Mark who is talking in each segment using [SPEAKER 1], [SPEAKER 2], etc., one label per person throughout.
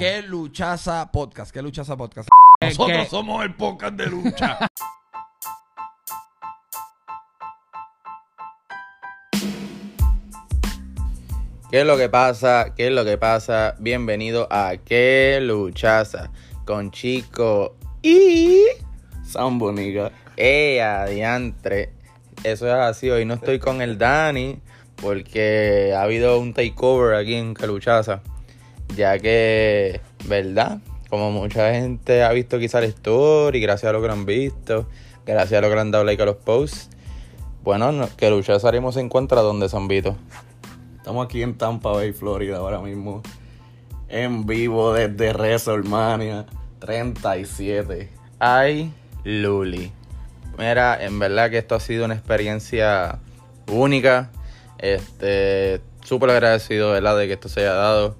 [SPEAKER 1] ¿Qué luchaza podcast? ¿Qué luchaza podcast? Nosotros
[SPEAKER 2] que-
[SPEAKER 1] somos el podcast de lucha.
[SPEAKER 3] ¿Qué es lo que pasa? ¿Qué es lo que pasa? Bienvenido a ¿Qué luchaza? Con Chico y...
[SPEAKER 2] Sambo, nigga.
[SPEAKER 3] ¡Eh, adiantre! Eso es así, hoy no estoy con el Dani porque ha habido un takeover aquí en Caluchaza. Ya que, ¿verdad? Como mucha gente ha visto quizá la story, gracias a lo que lo han visto, gracias a lo que le han dado like a los posts. Bueno, no, que Luchaza haremos se encuentra donde San Vito.
[SPEAKER 2] Estamos aquí en Tampa Bay, Florida, ahora mismo. En vivo desde WrestleMania 37.
[SPEAKER 3] Ay, Luli. Mira, en verdad que esto ha sido una experiencia única. Este, súper agradecido, ¿verdad? De que esto se haya dado.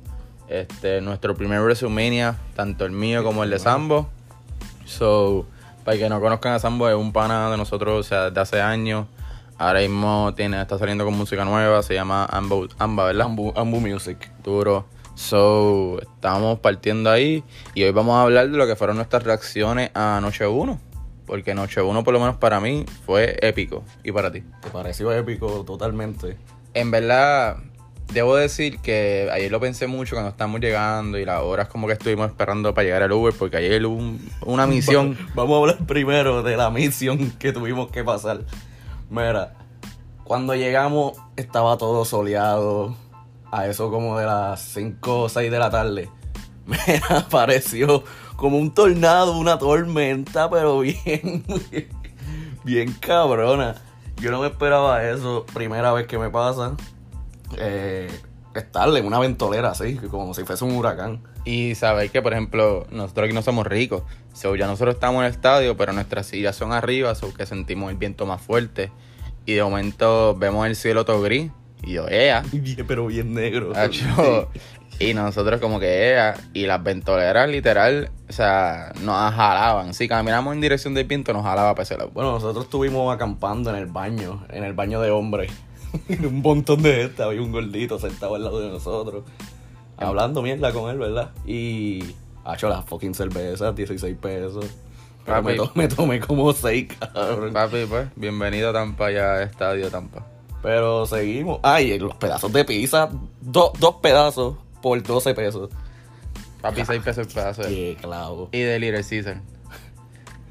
[SPEAKER 3] Este, nuestro primer WrestleMania, tanto el mío como el de Sambo. So, para que no conozcan a Sambo, es un pana de nosotros, o sea, desde hace años. Ahora mismo tiene, está saliendo con música nueva, se llama Amba, Amba ¿verdad?
[SPEAKER 2] Ambu, Ambu Music.
[SPEAKER 3] duro. So, estamos partiendo ahí y hoy vamos a hablar de lo que fueron nuestras reacciones a Noche 1. Porque Noche 1, por lo menos para mí, fue épico. ¿Y para ti?
[SPEAKER 2] Te pareció épico totalmente.
[SPEAKER 3] En verdad, debo decir que ayer lo pensé mucho cuando estamos llegando y las horas como que estuvimos esperando para llegar al Uber, porque ayer hubo un- una misión.
[SPEAKER 2] Vamos a hablar primero de la misión que tuvimos que pasar. Mira, cuando llegamos estaba todo soleado. A eso como de las 5 o 6 de la tarde. Mira, apareció como un tornado, una tormenta, pero bien, bien, bien cabrona. Yo no me esperaba eso. Primera vez que me pasa. Eh, estar en una ventolera así, como si fuese un huracán.
[SPEAKER 3] Y sabéis que, por ejemplo, nosotros aquí no somos ricos. So, ya nosotros estamos en el estadio, pero nuestras sillas son arriba, so que sentimos el viento más fuerte. Y de momento vemos el cielo todo gris. Y yo, ea.
[SPEAKER 2] Bien, pero bien negro.
[SPEAKER 3] Y nosotros como que ea. Y las ventoleras literal, o sea, nos jalaban. Si caminamos en dirección del viento, nos jalaba para ese lado.
[SPEAKER 2] Bueno, nosotros estuvimos acampando en el baño, en el baño de hombres. un montón de gente, había un gordito sentado al lado de nosotros. Hablando mierda con él, ¿verdad? Y. Ha hecho las fucking cervezas, 16 pesos. Pero me,
[SPEAKER 3] Papi.
[SPEAKER 2] to- me tomé como 6, cabrón.
[SPEAKER 3] Papi, pues, bienvenido a Tampa ya, Estadio Tampa.
[SPEAKER 2] Pero seguimos. Ay, los pedazos de pizza, do- dos pedazos por 12 pesos.
[SPEAKER 3] Papi, 6 pesos el pedazo.
[SPEAKER 2] Qué clavo.
[SPEAKER 3] y de Little Caesar.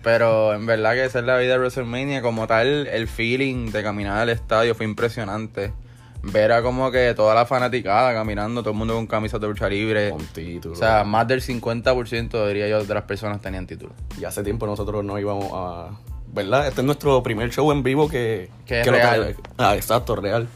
[SPEAKER 3] Pero en verdad que esa es la vida de WrestleMania. Como tal, el feeling de caminar al estadio fue impresionante. Ver a como que toda la fanaticada caminando, todo el mundo con camisas de lucha libre.
[SPEAKER 2] Con título.
[SPEAKER 3] O sea, más del 50% diría yo de las personas tenían título.
[SPEAKER 2] Y hace tiempo nosotros no íbamos a. ¿Verdad? Este es nuestro primer show en vivo que.
[SPEAKER 3] Que es
[SPEAKER 2] lo
[SPEAKER 3] real.
[SPEAKER 2] ah, exacto, real.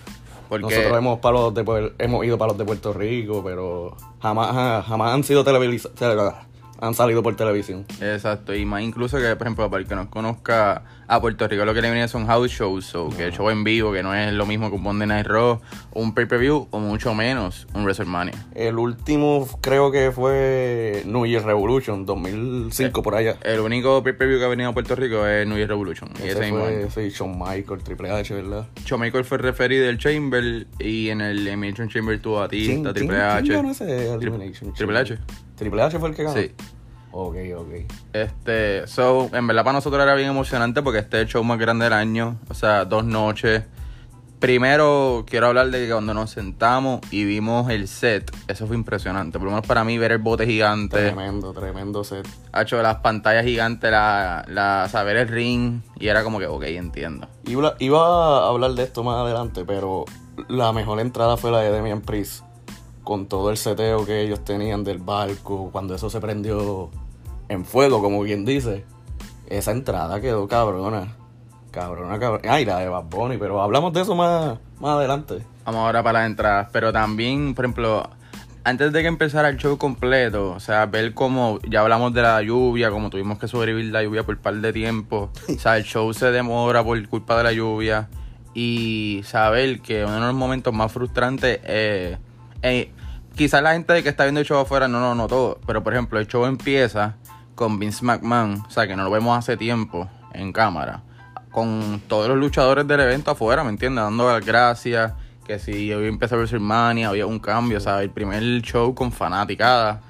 [SPEAKER 3] Porque
[SPEAKER 2] Nosotros hemos, para los de hemos ido para los de Puerto Rico, pero jamás, ja- jamás han sido televisados. Han salido por televisión.
[SPEAKER 3] Exacto, y más incluso que, por ejemplo, para el que nos conozca a Puerto Rico, lo que le viene son house shows, o que el show en vivo, que no es lo mismo que un Monday Night Raw, un pay-per-view, o mucho menos un WrestleMania.
[SPEAKER 2] El último creo que fue New Year Revolution, 2005 por allá.
[SPEAKER 3] El único pay-per-view que ha venido a Puerto Rico es New Year Revolution. Y ese,
[SPEAKER 2] Ese
[SPEAKER 3] mismo
[SPEAKER 2] fue sí, Shawn Michael, Triple H, ¿verdad?
[SPEAKER 3] Shawn Michael fue referido del Chamber y en el Elimination Chamber tuvo a
[SPEAKER 2] ¿Quién- quién-
[SPEAKER 3] Triple
[SPEAKER 2] quién
[SPEAKER 3] H.
[SPEAKER 2] ganó ese Elimination
[SPEAKER 3] Triple H.
[SPEAKER 2] ¿Triple H fue el que ganó?
[SPEAKER 3] Sí.
[SPEAKER 2] Ok, ok.
[SPEAKER 3] Este, so, en verdad para nosotros era bien emocionante porque este es el show más grande del año. O sea, dos noches. Primero, quiero hablar de que cuando nos sentamos y vimos el set, eso fue impresionante. Por lo menos para mí, ver el bote gigante,
[SPEAKER 2] Tremendo, tremendo set.
[SPEAKER 3] ha hecho las pantallas gigantes, la, la, saber el ring, y era como que, ok, entiendo.
[SPEAKER 2] Iba, iba a hablar de esto más adelante, pero la mejor entrada fue la de Demian Priest. Con todo el seteo que ellos tenían del barco, cuando eso se prendió en fuego, como quien dice. Esa entrada quedó cabrona. Cabrona, cabrona. Ay, la de Bad Bunny, pero hablamos de eso más, más adelante.
[SPEAKER 3] Vamos ahora para las entradas. Pero también, por ejemplo, antes de que empezara el show completo, o sea, ver cómo ya hablamos de la lluvia, como tuvimos que sobrevivir la lluvia por un par de tiempo. O sea, el show se demora por culpa de la lluvia. Y saber que uno de los momentos más frustrantes eh, eh, quizás la gente que está viendo el show afuera no lo notó, pero por ejemplo, el show empieza con Vince McMahon, o sea, que no lo vemos hace tiempo en cámara, con todos los luchadores del evento afuera, ¿me entiendes? Dando las gracias, que si hoy empieza WrestleMania, había un cambio, o sea, el primer show con fanaticada.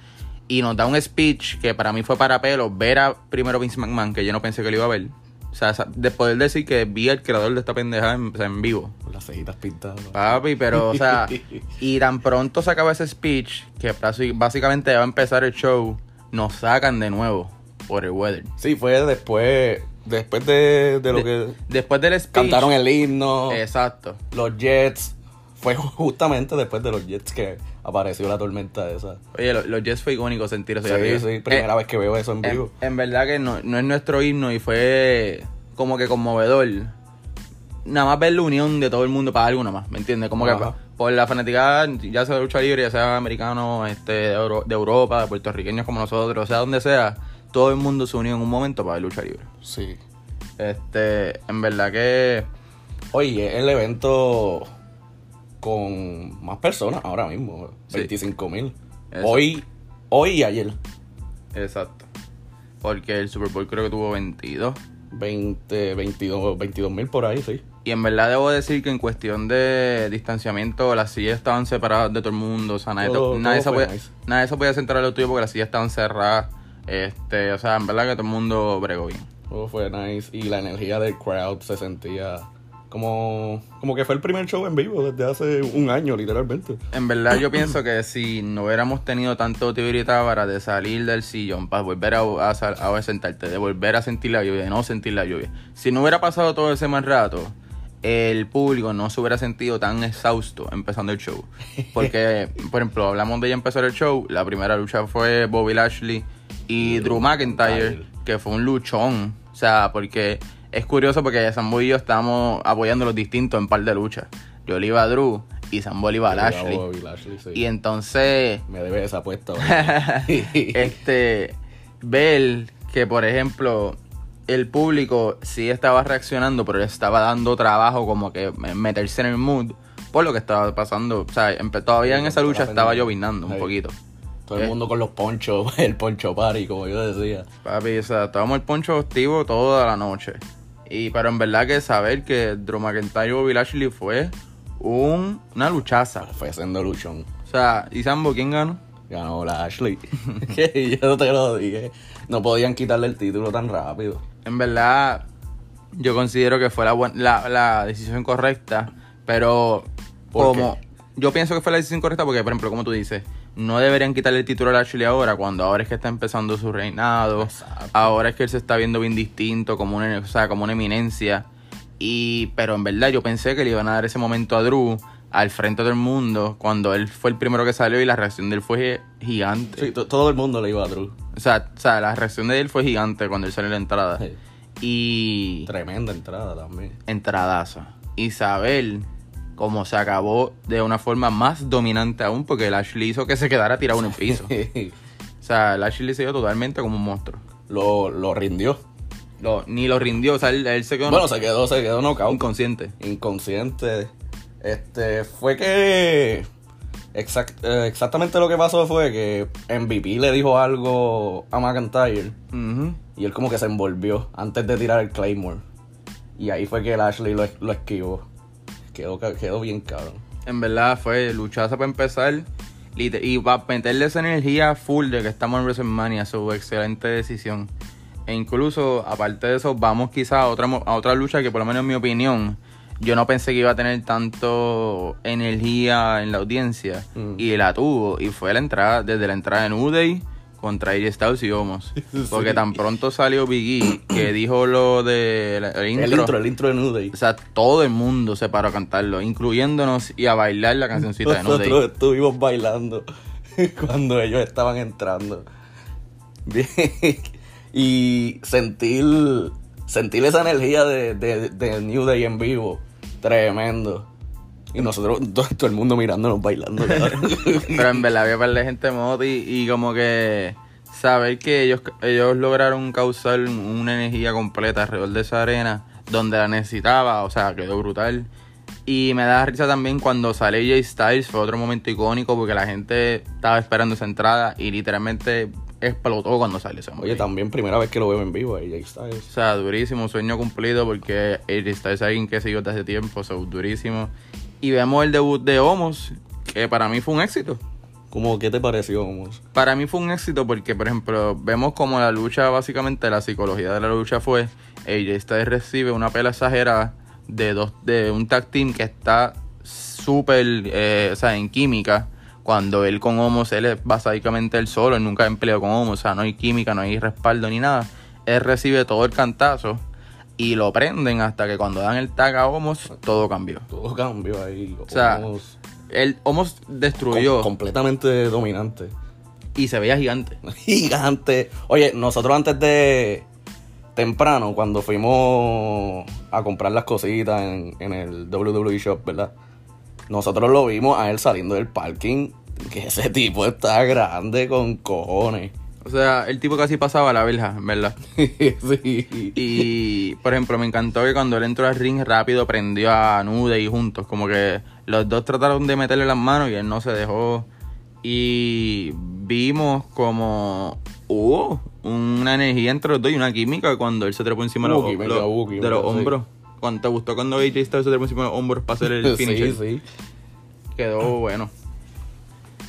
[SPEAKER 3] Y nos da un speech que para mí fue para pelo ver a primero Vince McMahon, que yo no pensé que lo iba a ver. O sea, de poder decir que vi al creador de esta pendejada en, o sea, en vivo.
[SPEAKER 2] Con las cejitas pintadas.
[SPEAKER 3] Papi, pero, o sea, y tan pronto se acaba ese speech, que básicamente va a empezar el show, nos sacan de nuevo por el weather.
[SPEAKER 2] Sí, fue después, después de, de lo
[SPEAKER 3] De-
[SPEAKER 2] que
[SPEAKER 3] Después del speech.
[SPEAKER 2] cantaron el himno,
[SPEAKER 3] Exacto.
[SPEAKER 2] los Jets. Fue justamente después de los Jets que apareció la tormenta esa.
[SPEAKER 3] Oye, lo- los Jets fue icónico sentir eso.
[SPEAKER 2] Sí,
[SPEAKER 3] arriba.
[SPEAKER 2] sí, primera
[SPEAKER 3] Eh,
[SPEAKER 2] vez que veo eso en vivo.
[SPEAKER 3] en verdad que no, no es nuestro himno y fue como que conmovedor. Nada más ver la unión de todo el mundo para algo nada más, ¿me entiendes? Como que
[SPEAKER 2] Ajá.
[SPEAKER 3] Por la fanaticada, ya sea de lucha libre, ya sea americano, este, de, Euro- de Europa, de puertorriqueños como nosotros, o sea, donde sea, todo el mundo se unió en un momento para ver lucha libre.
[SPEAKER 2] Sí.
[SPEAKER 3] Este, en verdad que
[SPEAKER 2] Oye, el evento con más personas ahora mismo,
[SPEAKER 3] Sí.
[SPEAKER 2] 25 mil. Hoy, hoy y ayer,
[SPEAKER 3] Exacto. Porque el Super Bowl creo que tuvo 22.
[SPEAKER 2] 20, 22 mil por ahí, sí.
[SPEAKER 3] Y en verdad debo decir que en cuestión de distanciamiento las sillas estaban separadas de todo el mundo. O sea, nadie,
[SPEAKER 2] Todo-
[SPEAKER 3] nadie,
[SPEAKER 2] todo
[SPEAKER 3] se, podía,
[SPEAKER 2] nice.
[SPEAKER 3] nadie se podía sentar a lo tuyo porque las sillas estaban cerradas. Este, o sea, en verdad que todo el mundo bregó bien.
[SPEAKER 2] Todo fue nice y la energía del crowd se sentía como, como que fue el primer show en vivo desde hace un año, literalmente.
[SPEAKER 3] En verdad yo pienso que si no hubiéramos tenido tanto tiburita para de salir del sillón, para volver a, a, a sentarte, de volver a sentir la lluvia, de no sentir la lluvia. Si no hubiera pasado todo ese mal rato, el público no se hubiera sentido tan exhausto empezando el show. Porque, por ejemplo, hablamos de ya empezar el show, la primera lucha fue Bobby Lashley y Drew McIntyre, que fue un luchón. O sea, porque es curioso porque Sambo y yo estábamos apoyando los distintos en par de luchas. Yo le iba a Drew y Sambo le iba a Lashley.
[SPEAKER 2] Bobby Lashley, sí.
[SPEAKER 3] Y entonces,
[SPEAKER 2] Me debe esa apuesta.
[SPEAKER 3] este, ver que, por ejemplo, el público sí estaba reaccionando, pero le estaba dando trabajo como que meterse en el mood por lo que estaba pasando. O sea, todavía en esa lucha estaba llovinando un poquito.
[SPEAKER 2] Todo el mundo con los ponchos, el poncho party, como yo decía.
[SPEAKER 3] Papi, o sea, estábamos el poncho activo toda la noche. Y pero en verdad que saber que Drew McIntyre y Bobby Lashley fue un, una luchaza.
[SPEAKER 2] Fue siendo luchón.
[SPEAKER 3] O sea, ¿y Sambo quién ganó?
[SPEAKER 2] Ganó la Ashley. yo te lo dije. No podían quitarle el título tan rápido.
[SPEAKER 3] En verdad, yo considero que fue la, buen- la, la decisión correcta, pero
[SPEAKER 2] ¿Por
[SPEAKER 3] como yo pienso que fue la decisión correcta porque, por ejemplo, como tú dices, no deberían quitarle el título a Lashley ahora, cuando ahora es que está empezando su reinado,
[SPEAKER 2] Exacto.
[SPEAKER 3] ahora es que él se está viendo bien distinto, como una, o sea, como una eminencia. Y, pero en verdad yo pensé que le iban a dar ese momento a Drew al frente del mundo cuando él fue el primero que salió y la reacción de él fue gigante.
[SPEAKER 2] Sí, to- todo el mundo le iba a Drew.
[SPEAKER 3] O sea, o sea, la reacción de él fue gigante cuando él salió en la entrada.
[SPEAKER 2] Sí.
[SPEAKER 3] Y
[SPEAKER 2] Tremenda entrada también.
[SPEAKER 3] entradaza. Y saber cómo se acabó de una forma más dominante aún, porque Lashley hizo que se quedara tirado en el piso. O sea, Lashley se dio totalmente como un monstruo.
[SPEAKER 2] lo, lo rindió.
[SPEAKER 3] Lo- ni lo rindió, o sea, él, él se quedó
[SPEAKER 2] Bueno, se quedó, se quedó knockout.
[SPEAKER 3] inconsciente.
[SPEAKER 2] inconsciente. Este, fue que exact- eh, exactamente lo que pasó fue que MVP le dijo algo a McIntyre y él como que se envolvió antes de tirar el Claymore. Y ahí fue que Lashley lo, lo esquivó. Quedó, quedó bien cabrón.
[SPEAKER 3] En verdad fue luchaza para empezar. Y para meterle esa energía full de que estamos en WrestleMania, su excelente decisión. E incluso, aparte de eso, vamos quizá a otra, a otra lucha que por lo menos en mi opinión, yo no pensé que iba a tener tanto energía en la audiencia.
[SPEAKER 2] Mm.
[SPEAKER 3] Y la tuvo. Y fue la entrada, desde la entrada en Uday contra AJ Styles y Omos. Porque tan pronto salió Biggie que dijo lo de la- el
[SPEAKER 2] intro, el intro de New Day.
[SPEAKER 3] o sea, todo el mundo se paró a cantarlo, incluyéndonos y a bailar la cancioncita de No Day.
[SPEAKER 2] Nosotros estuvimos bailando cuando ellos estaban entrando. Y sentir, sentir esa energía de, de, de New Day en vivo, tremendo. Y nosotros, todo, el mundo mirándonos bailando.
[SPEAKER 3] Pero en verdad había par de gente moti y como que saber que ellos, ellos lograron causar una energía completa alrededor de esa arena donde la necesitaba, o sea, quedó brutal. Y me da risa también cuando sale Jay Styles, fue otro momento icónico porque la gente estaba esperando esa entrada y literalmente explotó cuando salió ese
[SPEAKER 2] Oye, también primera vez que lo veo en vivo, AJ Styles.
[SPEAKER 3] O sea, durísimo, sueño cumplido porque AJ Styles es alguien que sigo desde hace tiempo, so, durísimo. Y vemos el debut de Homos, que para mí fue un éxito.
[SPEAKER 2] Como, ¿qué te pareció? Homos?
[SPEAKER 3] Para mí fue un éxito porque, por ejemplo, vemos como la lucha, básicamente la psicología de la lucha fue, AJ Styles recibe una pela exagerada de dos de un tag team que está súper, eh, o sea, en química. Cuando él con Homos, él es básicamente él solo, él nunca ha empleado con Homos, o sea, no hay química, no hay respaldo ni nada. Él recibe todo el cantazo y lo prenden hasta que cuando dan el tag a Homos, todo cambió.
[SPEAKER 2] Todo cambió ahí.
[SPEAKER 3] O sea,
[SPEAKER 2] Homos
[SPEAKER 3] Él, Homos destruyó
[SPEAKER 2] com- completamente dominante.
[SPEAKER 3] y se veía gigante.
[SPEAKER 2] Gigante. Oye, nosotros antes de temprano, cuando fuimos a comprar las cositas en, en el WWE Shop, ¿verdad? Nosotros lo vimos a él saliendo del parking. Que ese tipo está grande con cojones.
[SPEAKER 3] O sea, el tipo casi pasaba la verja, ¿verdad?
[SPEAKER 2] sí.
[SPEAKER 3] Y, por ejemplo, me encantó que cuando él entró al ring rápido prendió a Nude y juntos. Como que los dos trataron de meterle las manos y él no se dejó. Y vimos como hubo una energía entre los dos y una química cuando él se trepó encima de
[SPEAKER 2] Hubo
[SPEAKER 3] los, los- de los
[SPEAKER 2] sí.
[SPEAKER 3] Cuando te gustó cuando AJ Styles se encima de hombros para hacer el finisher.
[SPEAKER 2] sí, sí.
[SPEAKER 3] Quedó bueno.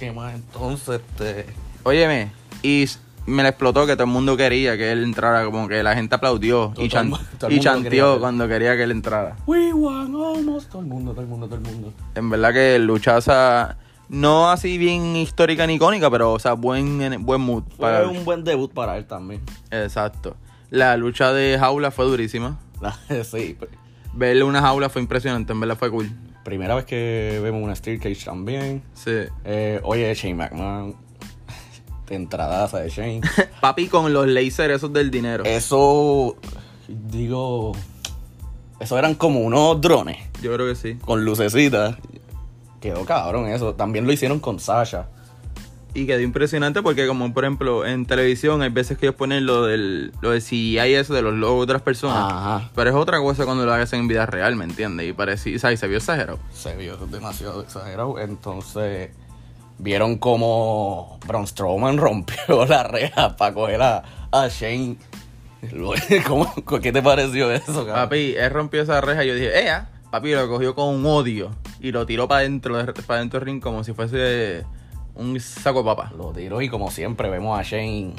[SPEAKER 2] ¿Qué más entonces? Este...
[SPEAKER 3] Óyeme, y me la explotó que todo el mundo quería que él entrara, como que la gente aplaudió
[SPEAKER 2] Todo
[SPEAKER 3] y,
[SPEAKER 2] todo el
[SPEAKER 3] chanteó
[SPEAKER 2] quería
[SPEAKER 3] cuando quería que él entrara.
[SPEAKER 2] We won almost. Todo el mundo, todo el mundo, todo el mundo.
[SPEAKER 3] En verdad que luchaza, no así bien histórica ni icónica, pero o sea, buen, buen mood. Para
[SPEAKER 2] Fue un buen debut para él también.
[SPEAKER 3] Exacto. La lucha de jaula fue durísima.
[SPEAKER 2] sí. pr-
[SPEAKER 3] Verle una jaula fue impresionante, en verdad fue cool.
[SPEAKER 2] Primera vez que vemos una Steel Cage también.
[SPEAKER 3] Sí.
[SPEAKER 2] Eh, oye, Shane McMahon. De entradaza de Shane.
[SPEAKER 3] Papi con los lasers esos del dinero.
[SPEAKER 2] Eso. Digo. Eso eran como unos drones.
[SPEAKER 3] Yo creo que sí.
[SPEAKER 2] Con lucecitas. Quedó cabrón eso. También lo hicieron con Sasha.
[SPEAKER 3] Y quedó impresionante porque como por ejemplo en televisión hay veces que ellos ponen lo del, lo del CGI eso de los logos de otras personas.
[SPEAKER 2] Ajá.
[SPEAKER 3] Pero es otra cosa cuando lo hacen en vida real, ¿me entiendes? Y parecía, o sea, y se vio exagerado.
[SPEAKER 2] Se vio demasiado exagerado. Entonces. Vieron como Braun Strowman rompió la reja para coger a, a Shane. ¿Cómo, ¿Qué te pareció eso, cabrón?
[SPEAKER 3] Papi, él rompió esa reja y yo dije, ¡ea! Papi lo cogió con un odio y lo tiró para adentro, para adentro del ring como si fuese un saco de papa.
[SPEAKER 2] Lo tiró y como siempre vemos a Shane.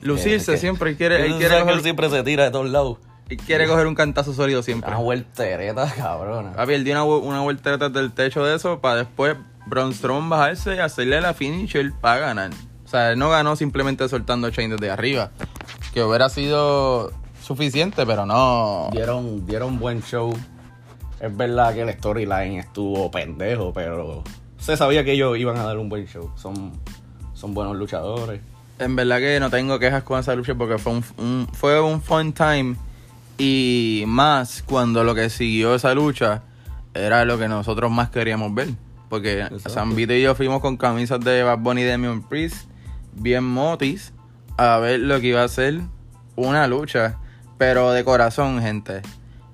[SPEAKER 3] Lucirse
[SPEAKER 2] que-
[SPEAKER 3] siempre, él quiere, él quiere, coger,
[SPEAKER 2] siempre se tira de todos lados.
[SPEAKER 3] él quiere coger un cantazo sólido siempre.
[SPEAKER 2] Una vueltereta, cabrona.
[SPEAKER 3] Papi, él dio una, una vuelta detrás del techo de eso para después Braun Strowman bajarse y hacerle la finisher para ganar. O sea, él no ganó simplemente soltando a Shane desde arriba. Que hubiera sido suficiente, pero no.
[SPEAKER 2] Dieron, dieron buen show. Es verdad que el storyline estuvo pendejo, pero se sabía que ellos iban a dar un buen show. Son, son buenos luchadores.
[SPEAKER 3] En verdad que no tengo quejas con esa lucha porque fue un, un- fue un fun time. Y más cuando lo que siguió esa lucha era lo que nosotros más queríamos ver. Porque
[SPEAKER 2] Exacto.
[SPEAKER 3] San Vito y yo fuimos con camisas de Bad Bunny y Damian Priest, bien motis, a ver lo que iba a ser una lucha. Pero de corazón, gente,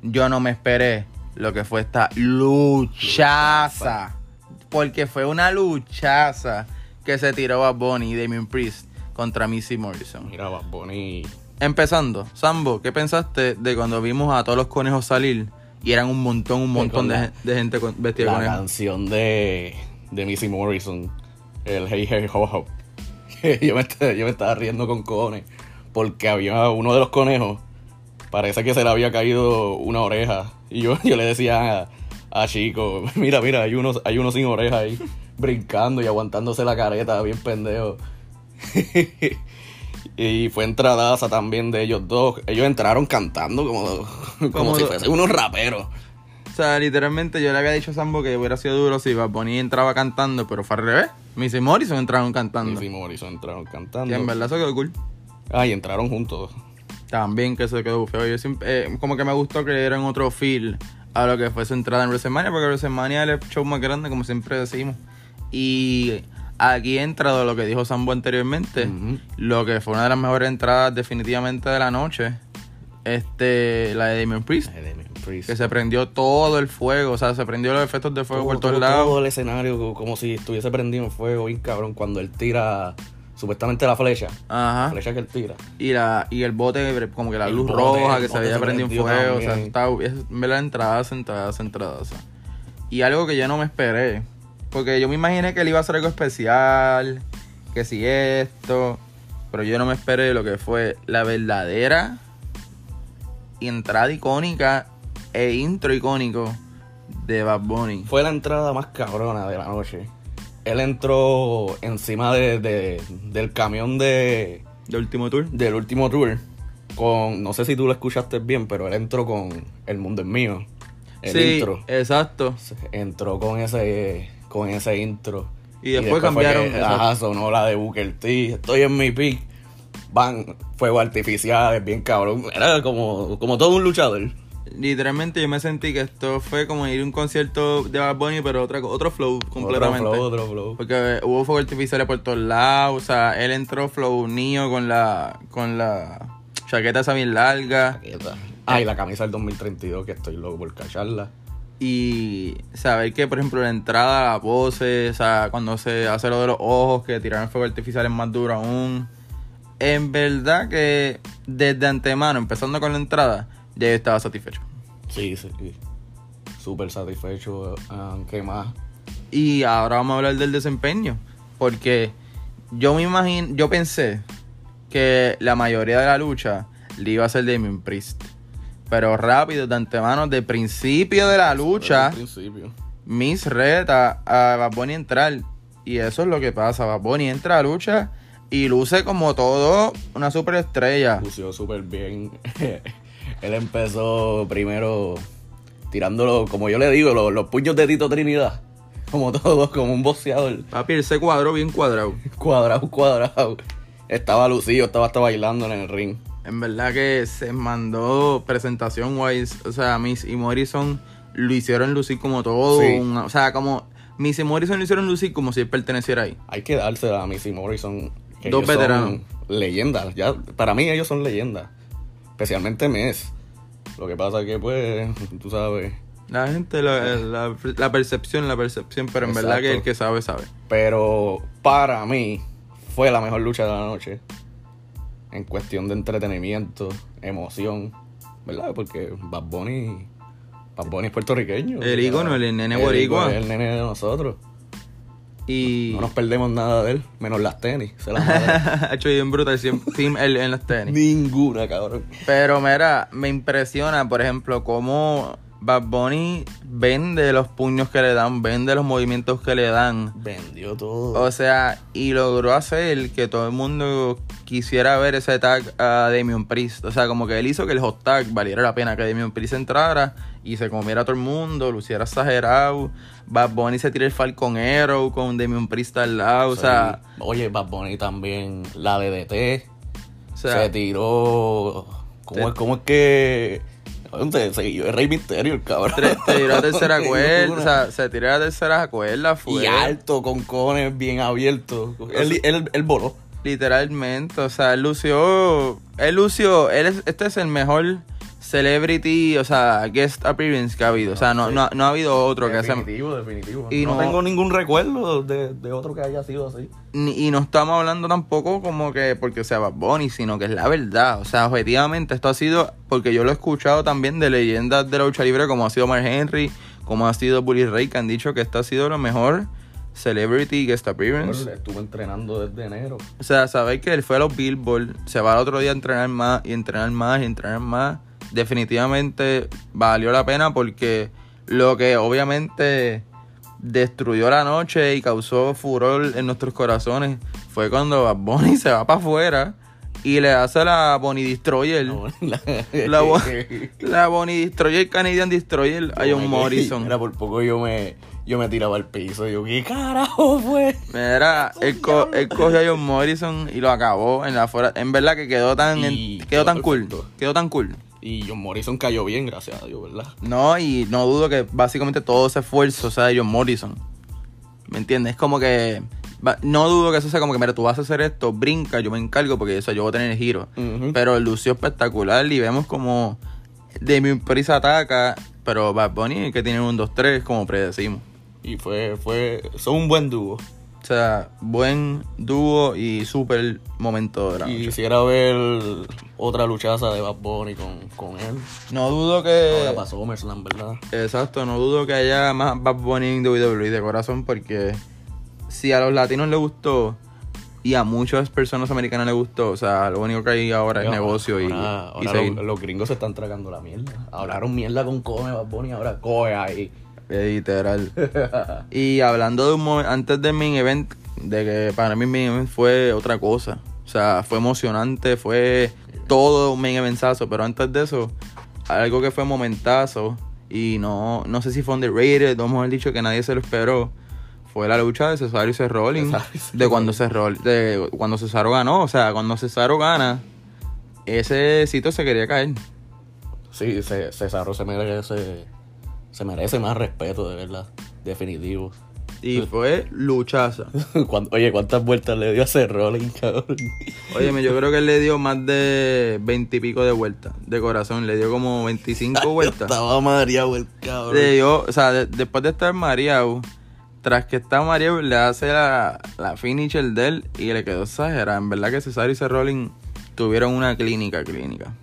[SPEAKER 3] yo no me esperé lo que fue esta luchaza. Porque fue una luchaza que se tiró Bad Bunny y Damian Priest contra Missy Morrison.
[SPEAKER 2] Mira, Bad Bunny.
[SPEAKER 3] Empezando, Sambo, ¿qué pensaste de cuando vimos a todos los conejos salir y eran un montón, un montón de,
[SPEAKER 2] la-
[SPEAKER 3] gen- de gente con- vestida de
[SPEAKER 2] La canción de, de Missy Morrison. El Hey Hey Ho Ho. yo, me, est- yo me estaba riendo con cojones. Porque había uno de los conejos. Parece que se le había caído una oreja. Y yo, yo le decía a, a Chico, mira, mira, hay uno, hay uno sin oreja ahí, brincando y aguantándose la careta, bien pendejo. y fue entradaza también de ellos dos. Ellos entraron cantando como, como,
[SPEAKER 3] Como
[SPEAKER 2] si fuesen unos raperos.
[SPEAKER 3] O sea, literalmente yo le había dicho a Sambo que hubiera sido duro si Bad Bunny entraba cantando, pero fue al revés. Missy Morrison entraron cantando.
[SPEAKER 2] Missy Morrison entraron
[SPEAKER 3] Y
[SPEAKER 2] cantando.
[SPEAKER 3] en verdad eso quedó cool.
[SPEAKER 2] Ah, y entraron juntos.
[SPEAKER 3] También que se quedó feo. Yo siempre, eh, como que me gustó que le dieran otro feel a lo que fue su entrada en WrestleMania, porque WrestleMania es el show más grande, como siempre decimos. Y aquí ha entrado lo que dijo Sambo anteriormente, lo que fue una de las mejores entradas definitivamente de la noche. Este, la de Damien Priest,
[SPEAKER 2] Ay, Damien Priest.
[SPEAKER 3] que se prendió todo el fuego, o sea, se prendió los efectos de fuego
[SPEAKER 2] todo,
[SPEAKER 3] por todos
[SPEAKER 2] todo-
[SPEAKER 3] lados.
[SPEAKER 2] todo el escenario co- como si estuviese prendido en fuego, bien cabrón, cuando él tira supuestamente la flecha. La
[SPEAKER 3] Ajá.
[SPEAKER 2] flecha que él tira.
[SPEAKER 3] Y, la, y el bote, como que la
[SPEAKER 2] El
[SPEAKER 3] luz
[SPEAKER 2] bote,
[SPEAKER 3] roja que se había prendido en fuego. O sea, estaba, es, me la entrada, entrada, entrada. Y algo que yo no me esperé Porque yo me imaginé que él iba a hacer algo especial, que si esto, pero yo no me esperé lo que fue la verdadera entrada icónica e intro icónico de Bad Bunny.
[SPEAKER 2] Fue la entrada más cabrona de la noche. Él entró encima de, de- del camión de,
[SPEAKER 3] ¿De último tour?
[SPEAKER 2] del último tour. Con, no sé si tú lo escuchaste bien, pero él entró con El Mundo es Mío. El
[SPEAKER 3] sí,
[SPEAKER 2] intro.
[SPEAKER 3] exacto.
[SPEAKER 2] Entró con ese, con ese intro.
[SPEAKER 3] Y después cambiaron,
[SPEAKER 2] que, ajá, sonó la de Booker T. Estoy en mi pick. Van, fuego artificial, bien cabrón. Era como, como todo un luchador.
[SPEAKER 3] Literalmente yo me sentí que esto fue como ir a un concierto de Bad Bunny, pero otra, otro flow completamente.
[SPEAKER 2] Otro flow, otro flow.
[SPEAKER 3] Porque hubo fuego artificiales por todos lados, o sea, él entró flow Neo con la con la chaqueta esa bien larga
[SPEAKER 2] Ay, la camisa del 2032, que estoy loco por cacharla.
[SPEAKER 3] y saber que, por ejemplo, la entrada, la pose, o sea, cuando se hace lo de los ojos, que tiraron fuego artificial es más duro aún. En verdad que desde antemano, empezando con la entrada, ya yo estaba satisfecho.
[SPEAKER 2] Sí, sí. Súper satisfecho, aunque más.
[SPEAKER 3] Y ahora vamos a hablar del desempeño. Porque yo me imagino, yo pensé que la mayoría de la lucha le iba a ser Damien Priest. Pero rápido, de antemano, de principio de la lucha. Miss reta a Bad Bunny entrar. Y eso es lo que pasa. Bad Bunny entra a la lucha y luce como todo una superestrella.
[SPEAKER 2] Lució súper bien. Él empezó primero tirándolo, como yo le digo, los, los puños de Tito Trinidad. Como todos, como un boxeador.
[SPEAKER 3] Papi, él se cuadró bien cuadrado.
[SPEAKER 2] Cuadrado, cuadrado. Estaba lucido, estaba hasta bailando en el ring.
[SPEAKER 3] En verdad que se mandó presentación wise. O sea, Miss y Morrison lo hicieron lucir como todo.
[SPEAKER 2] Sí.
[SPEAKER 3] o sea, como Miss y Morrison lo hicieron lucir como si él perteneciera ahí.
[SPEAKER 2] Hay que dársela a Missy Morrison. que
[SPEAKER 3] Dos veteranos.
[SPEAKER 2] Leyendas. Ya, para mí ellos son leyendas. Especialmente Miss. Lo que pasa que pues, tú sabes.
[SPEAKER 3] La gente, la, la- la percepción, la percepción, pero en verdad que el que sabe, sabe.
[SPEAKER 2] Pero para mí fue la mejor lucha de la noche. En cuestión de entretenimiento, emoción. ¿Verdad? Porque Bad Bunny, Bad Bunny es puertorriqueño.
[SPEAKER 3] El ícono, el nene boricua.
[SPEAKER 2] El nene de nosotros.
[SPEAKER 3] Y.
[SPEAKER 2] No nos perdemos nada de él, menos las tenis. Se las
[SPEAKER 3] ha hecho bien brutal siempre team él en las tenis.
[SPEAKER 2] Ninguna, cabrón.
[SPEAKER 3] Pero mira, me impresiona, por ejemplo, cómo Bad Bunny vende los puños que le dan, vende los movimientos que le dan.
[SPEAKER 2] Vendió todo.
[SPEAKER 3] O sea, y logró hacer que todo el mundo quisiera ver ese tag a Damian Priest. O sea, como que él hizo que el hot tag valiera la pena que Damian Priest entrara y se comiera a todo el mundo, luciera exagerado. Bad Bunny se tira el Falcon Arrow con Damian Priest al lado. O sea,
[SPEAKER 2] Sí. Oye, Bad Bunny también, la DDT.
[SPEAKER 3] o sea
[SPEAKER 2] se tiró. ¿Cómo, es, cómo es que.? ¿Dónde se el Rey Misterio, el cabrón?
[SPEAKER 3] te tiró a tercera cuerda. O sea, se tiró a tercera cuerda. Fue
[SPEAKER 2] y alto, con cones bien abiertos. Él, él, él voló.
[SPEAKER 3] literalmente. O sea, él lució. Él lució. Él es, este es el mejor celebrity, o sea, guest appearance que ha habido. O sea, no, no, no ha habido otro que sea.
[SPEAKER 2] Definitivo, definitivo.
[SPEAKER 3] Y
[SPEAKER 2] no,
[SPEAKER 3] no-
[SPEAKER 2] tengo ningún recuerdo de, de otro que haya sido así.
[SPEAKER 3] Ni- y no estamos hablando tampoco como que porque sea Bad Bunny, sino que es la verdad. O sea, objetivamente esto ha sido, porque yo lo he escuchado también de leyendas de la lucha libre como ha sido Mark Henry, como ha sido Bully Ray, que han dicho que esto ha sido lo mejor celebrity guest appearance.
[SPEAKER 2] Estuve entrenando desde enero.
[SPEAKER 3] O sea, sabéis que él fue a los Billboard, se va al otro día a entrenar más y entrenar más y entrenar más. Definitivamente valió la pena porque lo que obviamente destruyó la noche y causó furor en nuestros corazones fue cuando Bad Bunny se va para afuera y le hace la Bonnie Destroyer.
[SPEAKER 2] La,
[SPEAKER 3] La, la Bonnie Destroyer, Canadian Destroyer a John Morrison.
[SPEAKER 2] Era por poco yo me, yo me tiraba al piso. Yo, ¿qué carajo fue?
[SPEAKER 3] Mira, él, co- él cogió a John Morrison y lo acabó en la fuera. En verdad que quedó tan, en- quedó
[SPEAKER 2] quedó
[SPEAKER 3] tan cool. Quedó tan cool.
[SPEAKER 2] Y John Morrison cayó bien, gracias a Dios, ¿verdad?
[SPEAKER 3] No, y no dudo que básicamente todo ese esfuerzo sea de John Morrison. ¿Me entiendes? Es como que. No dudo que eso sea como que, mira, tú vas a hacer esto, brinca, yo me encargo porque o sea, yo voy a tener el giro. Pero lució espectacular y vemos como Demi Priest ataca, pero Bad Bunny que tiene un 2-3 como predecimos.
[SPEAKER 2] Y fue, fue, son un buen dúo.
[SPEAKER 3] O sea, buen dúo y súper momento de la
[SPEAKER 2] Y quisiera ver otra luchaza de Bad Bunny con, con él.
[SPEAKER 3] No dudo que...
[SPEAKER 2] Ahora pasó SummerSlam, ¿verdad?
[SPEAKER 3] Exacto, no dudo que haya más Bad Bunny en WWE de corazón porque si a los latinos les gustó y a muchas personas americanas les gustó, o sea, lo único que hay ahora es
[SPEAKER 2] Ahora-
[SPEAKER 3] negocio y,
[SPEAKER 2] ahora-
[SPEAKER 3] y
[SPEAKER 2] ahora
[SPEAKER 3] seguir.
[SPEAKER 2] los, los gringos se están tragando la mierda. Hablaron mierda con Come Bad Bunny, ahora coge ahí.
[SPEAKER 3] Eh, Literal. y hablando de un momento, antes del main event, de que para mí el main event fue otra cosa. O sea, fue emocionante, fue todo un main eventazo, pero antes de eso, algo que fue momentazo y no, no sé si fue underrated, vamos a dicho que nadie se lo esperó. Fue la lucha de Cesaro y Seth Rollins. De cuando Cesaro, de cuando Cesaro ganó. O sea, cuando Cesaro gana, ese sitio se quería caer.
[SPEAKER 2] Sí, Ce- Cesaro se merece, se merece más respeto, de verdad. Definitivo.
[SPEAKER 3] Y fue luchaza.
[SPEAKER 2] Cuando- oye, ¿cuántas vueltas le dio a ese Rollins, cabrón?
[SPEAKER 3] Óyeme, yo creo que él le dio más de veintipico de vueltas de corazón. Le dio como 25 vueltas.
[SPEAKER 2] Estaba mareado el cabrón.
[SPEAKER 3] Le dio, o sea, de- después de estar mareado, tras que está mareado, le hace la, la finisher de él y le quedó exagerada. En verdad que Cesaro y Seth Rollins tuvieron una clínica, clínica.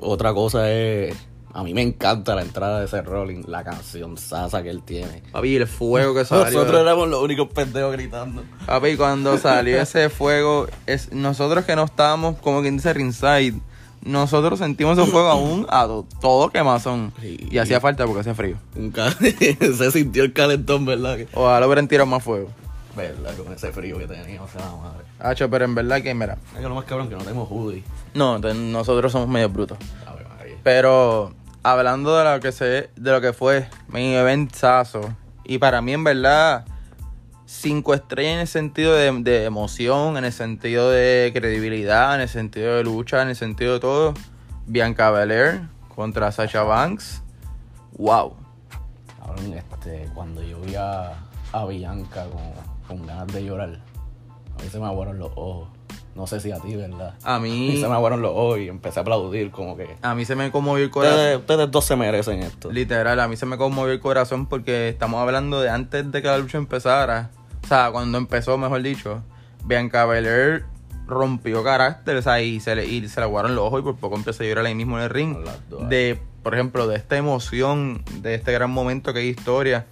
[SPEAKER 2] Otra cosa es. A mí me encanta la entrada de ese Rollins, la canción sasa que él tiene.
[SPEAKER 3] Papi, el fuego que salió.
[SPEAKER 2] Nosotros éramos los únicos pendejos gritando.
[SPEAKER 3] Papi, cuando salió ese fuego, es, nosotros que no estábamos, como quien dice, ringside, nosotros sentimos ese fuego aún a to- todo quemazón.
[SPEAKER 2] Sí.
[SPEAKER 3] Y hacía falta porque hacía frío.
[SPEAKER 2] Se sintió el calentón, ¿verdad?
[SPEAKER 3] Ojalá hubieran tirado más fuego.
[SPEAKER 2] ¿Verdad? Con ese frío que teníamos, o sea, la madre.
[SPEAKER 3] Hacho, pero en verdad que, mira,
[SPEAKER 2] Es que lo más cabrón que no tenemos hoodie.
[SPEAKER 3] no, te- nosotros somos medio brutos. Pero hablando de lo que se, de lo que fue mi eventazo, y para mí en verdad, cinco estrellas en el sentido de, emoción, en el sentido de credibilidad, en el sentido de lucha, en el sentido de todo. Bianca Belair contra Sasha Banks. Wow.
[SPEAKER 2] Este, cuando yo vi a, a Bianca con, con ganas de llorar, a mí se me aguaron los ojos. No sé si a ti, ¿verdad?
[SPEAKER 3] A
[SPEAKER 2] A
[SPEAKER 3] mí,
[SPEAKER 2] mí se me aguaron los ojos y empecé a aplaudir como que...
[SPEAKER 3] a mí se me conmovió el corazón.
[SPEAKER 2] Ustedes, ustedes dos se merecen esto.
[SPEAKER 3] Literal, a mí se me conmovió el corazón porque estamos hablando de antes de que la lucha empezara. O sea, cuando empezó, mejor dicho. Bianca Belair rompió carácter, o sea, y se le, y se le aguaron los ojos y por poco empezó a llorar ahí mismo en el ring. De, por ejemplo, de esta emoción, de este gran momento que hay historia.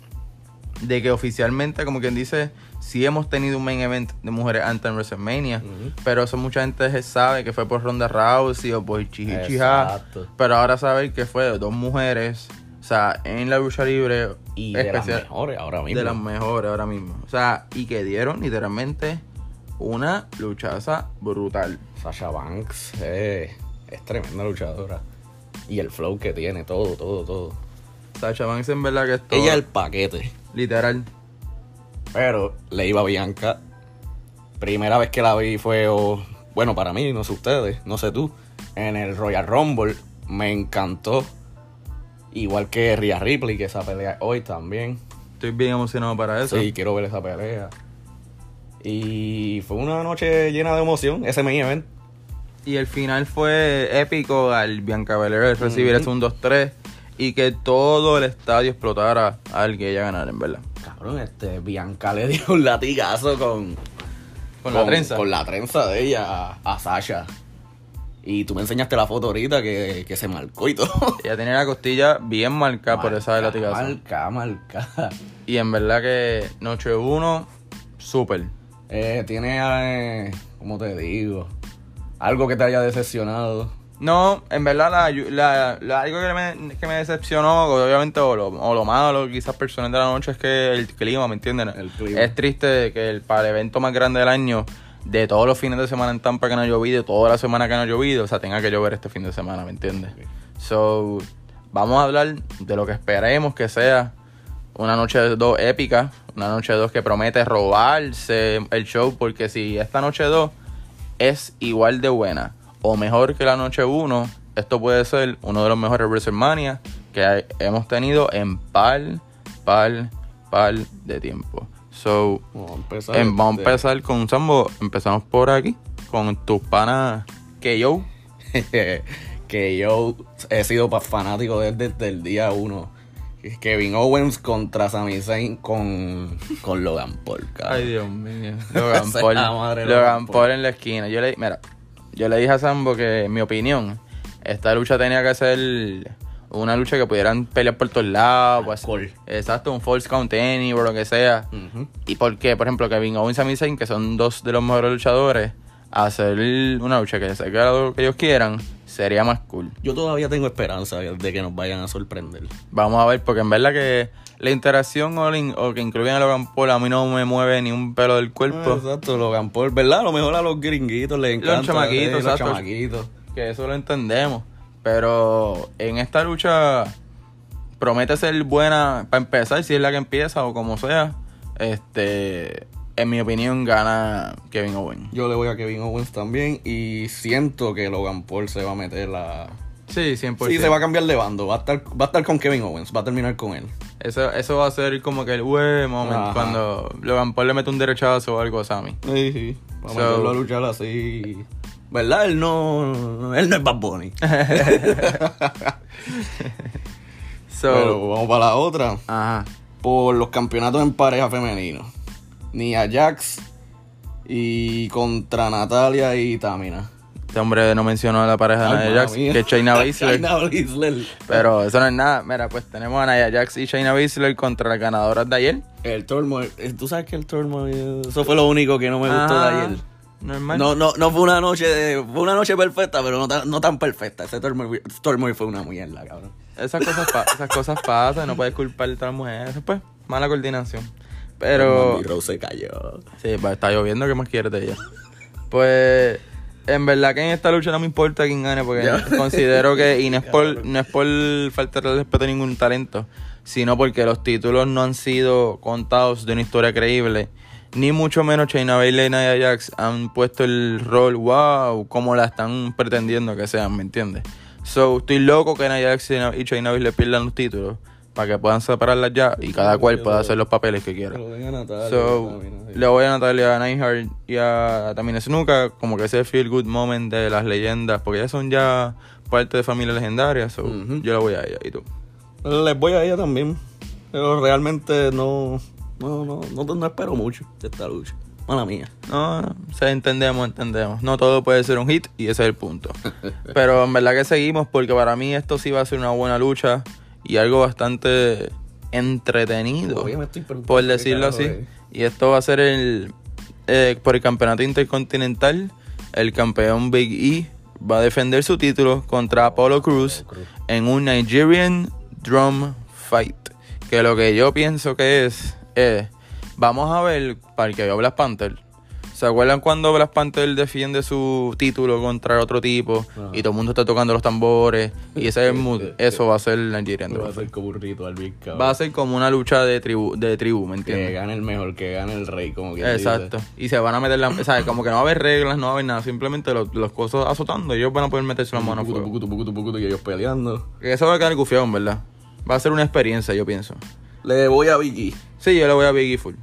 [SPEAKER 3] De que oficialmente, como quien dice, sí hemos tenido un main event de mujeres antes en WrestleMania. Pero eso mucha gente sabe que fue por Ronda Rousey o por Chihichiha.
[SPEAKER 2] Exacto.
[SPEAKER 3] Pero ahora saber que fue de dos mujeres, o sea, en la lucha libre
[SPEAKER 2] Y de las
[SPEAKER 3] especial-
[SPEAKER 2] mejores ahora mismo.
[SPEAKER 3] de las mejores ahora mismo. O sea, y que dieron literalmente una luchaza brutal.
[SPEAKER 2] Sasha Banks eh, es tremenda luchadora. Y el flow que tiene, todo, todo, todo.
[SPEAKER 3] Sasha Banks en verdad que es todo,
[SPEAKER 2] Ella el paquete.
[SPEAKER 3] literal.
[SPEAKER 2] Pero le iba a Bianca. Primera vez que la vi fue, oh, bueno, para mí, no sé ustedes, no sé tú, en el Royal Rumble. Me encantó. Igual que Rhea Ripley, que esa pelea hoy también.
[SPEAKER 3] Estoy bien emocionado para eso.
[SPEAKER 2] Sí, quiero ver esa pelea. Y fue una noche llena de emoción, ese main event.
[SPEAKER 3] Y el final fue épico al Bianca Belair recibir
[SPEAKER 2] Ujú.
[SPEAKER 3] ese 1-2-3 y que todo el estadio explotara al que ella ganara, en verdad.
[SPEAKER 2] Cabrón, este, Bianca le dio un latigazo con,
[SPEAKER 3] Con la trenza.
[SPEAKER 2] Con la trenza de ella a, a Sasha. Y tú me enseñaste la foto ahorita que, que se marcó y todo.
[SPEAKER 3] Ella tenía la costilla bien marcada por esa de latigazo.
[SPEAKER 2] Marca, marca.
[SPEAKER 3] Y en verdad que Noche 1, súper.
[SPEAKER 2] Eh, tiene, eh, ¿cómo te digo? Algo que te haya decepcionado.
[SPEAKER 3] No, en verdad, la, la- la- algo que me, que me decepcionó, obviamente, o lo, o lo malo, quizás personal de la noche, es que el clima, ¿me entienden?
[SPEAKER 2] El clima.
[SPEAKER 3] Es triste que el, para el evento más grande del año, de todos los fines de semana en Tampa que no ha llovido, toda la semana que no ha llovido, o sea, tenga que llover este fin de semana, ¿me entiendes? So, vamos a hablar de lo que esperemos que sea una noche de dos épica, una noche de dos que promete robarse el show, porque si esta noche 2 es igual de buena o mejor que la noche 1, esto puede ser uno de los mejores WrestleMania que hay- hemos tenido en par, par, par de tiempo. So,
[SPEAKER 2] Vamos a empezar.
[SPEAKER 3] em, vamos a empezar con Sambo, empezamos por aquí, con tus panas que yo.
[SPEAKER 2] que yo he sido fanático desde el día uno Kevin Owens contra Sami Zayn con, con Logan Paul, cabrón.
[SPEAKER 3] Ay, Dios mío. Logan Paul. Logan
[SPEAKER 2] Logan
[SPEAKER 3] Paul
[SPEAKER 2] Paul.
[SPEAKER 3] en la esquina. Yo le, mira, yo le dije a Sambo que, en mi opinión, esta lucha tenía que ser una lucha que pudieran pelear por todos lados. Pues,
[SPEAKER 2] Call.
[SPEAKER 3] exacto, un false count anywhere, lo que sea. ¿Y por qué? Por ejemplo, Kevin Owens y Sami Zayn, que son dos de los mejores luchadores, hacer una lucha que se haga lo que ellos quieran, sería más cool.
[SPEAKER 2] Yo todavía tengo esperanza de que nos vayan a sorprender.
[SPEAKER 3] Vamos a ver, porque en verdad que la interacción o, la in- o que incluyan a Logan Paul a mí no me mueve ni un pelo del cuerpo.
[SPEAKER 2] Ah, exacto, Logan Paul, ¿verdad? A lo mejor a los gringuitos les encanta.
[SPEAKER 3] chamaquitos,
[SPEAKER 2] eh, los
[SPEAKER 3] exacto.
[SPEAKER 2] chamaquitos.
[SPEAKER 3] Que eso lo entendemos. Pero en esta lucha promete ser buena para empezar, si es la que empieza o como sea. Este, en mi opinión, gana Kevin Owens.
[SPEAKER 2] Yo le voy a Kevin Owens también y siento que Logan Paul se va a meter la...
[SPEAKER 3] Sí, 100%.
[SPEAKER 2] Sí, se va a cambiar de bando. Va a estar, va a estar con Kevin Owens. Va a terminar con él.
[SPEAKER 3] Eso, eso va a ser como que el wey moment
[SPEAKER 2] Ajá.
[SPEAKER 3] cuando Logan Paul le mete un derechazo o algo a Sammy.
[SPEAKER 2] Sí, sí. Vamos
[SPEAKER 3] So-
[SPEAKER 2] a meterlo a luchar así. ¿Verdad? Él no... Él no es Bad Bunny.
[SPEAKER 3] So,
[SPEAKER 2] Pero vamos para la otra.
[SPEAKER 3] ajá.
[SPEAKER 2] Por los campeonatos en pareja femenino. Nia Jax y contra Natalia y Tamina.
[SPEAKER 3] Este hombre no mencionó a la pareja de
[SPEAKER 2] mala
[SPEAKER 3] Jax,
[SPEAKER 2] mía.
[SPEAKER 3] que es Shayna Baszler. Pero eso no es nada. Mira, pues tenemos a Nia Jax y Shayna Baszler contra las ganadoras de ayer.
[SPEAKER 2] El turmoil. eh, Tú sabes que el turmoil. Eso fue lo único que no me gustó de ayer.
[SPEAKER 3] Normal.
[SPEAKER 2] No, no, no fue una noche de- fue una noche perfecta, pero no tan, no tan perfecta. Ese turmoil, turmoil fue una mierda, cabrón.
[SPEAKER 3] Esas cosas, esas cosas pasan, no puedes culpar a las mujeres. Pues, mala coordinación. Pero,
[SPEAKER 2] Mandy Rose se cayó.
[SPEAKER 3] sí, pues, está lloviendo, ¿qué más quieres de ella? Pues, en verdad que en esta lucha no me importa quién gane, porque
[SPEAKER 2] Ya.
[SPEAKER 3] considero que, y no es por, no es por faltarle el respeto a ningún talento, sino porque los títulos no han sido contados de una historia creíble. Ni mucho menos Shayna Baszler y Nia Jax han puesto el rol, wow, como la están pretendiendo que sean, ¿me entiendes? So, estoy loco que Nia Jax y Shayna Baszler pierdan los títulos para que puedan separarlas ya y cada cual pueda hacer los papeles que quiera.
[SPEAKER 2] Natalia.
[SPEAKER 3] So, le voy a Natalia a Neidhart y a Tamina Snuka, como que ese feel good moment de las leyendas, porque ellas son ya parte de familia legendaria, so yo le voy a ella y tú.
[SPEAKER 2] Les voy a ella también. Pero realmente no. No, no, no, no espero mucho de esta lucha. Mala mía.
[SPEAKER 3] No, no, se entendemos, entendemos. No todo puede ser un hit y ese es el punto. Pero en verdad que seguimos porque para mí esto sí va a ser una buena lucha y algo bastante entretenido,
[SPEAKER 2] me estoy
[SPEAKER 3] por decirlo así. Y esto va a ser el eh, por el campeonato intercontinental. El campeón Big E va a defender su título contra Apollo Cruz en un Nigerian Drum Fight. Que lo que yo pienso que es, es vamos a ver para el que vio Black Panther. ¿Se acuerdan cuando Black Panther defiende su título contra otro tipo y todo el mundo está tocando los tambores? Y ese es el mood. Eso va a ser Nigerian
[SPEAKER 2] Va a ser como un ritual bien cabrón.
[SPEAKER 3] Va a ser como una lucha de tribu, de tribu ¿me
[SPEAKER 2] Que
[SPEAKER 3] entiendes?
[SPEAKER 2] gane el mejor, que gane el rey, como quien
[SPEAKER 3] Exacto.
[SPEAKER 2] dice.
[SPEAKER 3] Y se van a meter la... O sea, como que no va a haber reglas, no va a haber nada. Simplemente los, los cosas azotando. Ellos van a poder meterse las manos fuego.
[SPEAKER 2] pucutu, pucutu, pucutu, y ellos peleando.
[SPEAKER 3] Que eso va a quedar gufiado, verdad. Va a ser una experiencia, yo pienso.
[SPEAKER 2] Le voy a Vicky.
[SPEAKER 3] Sí, yo le voy a Biggie full.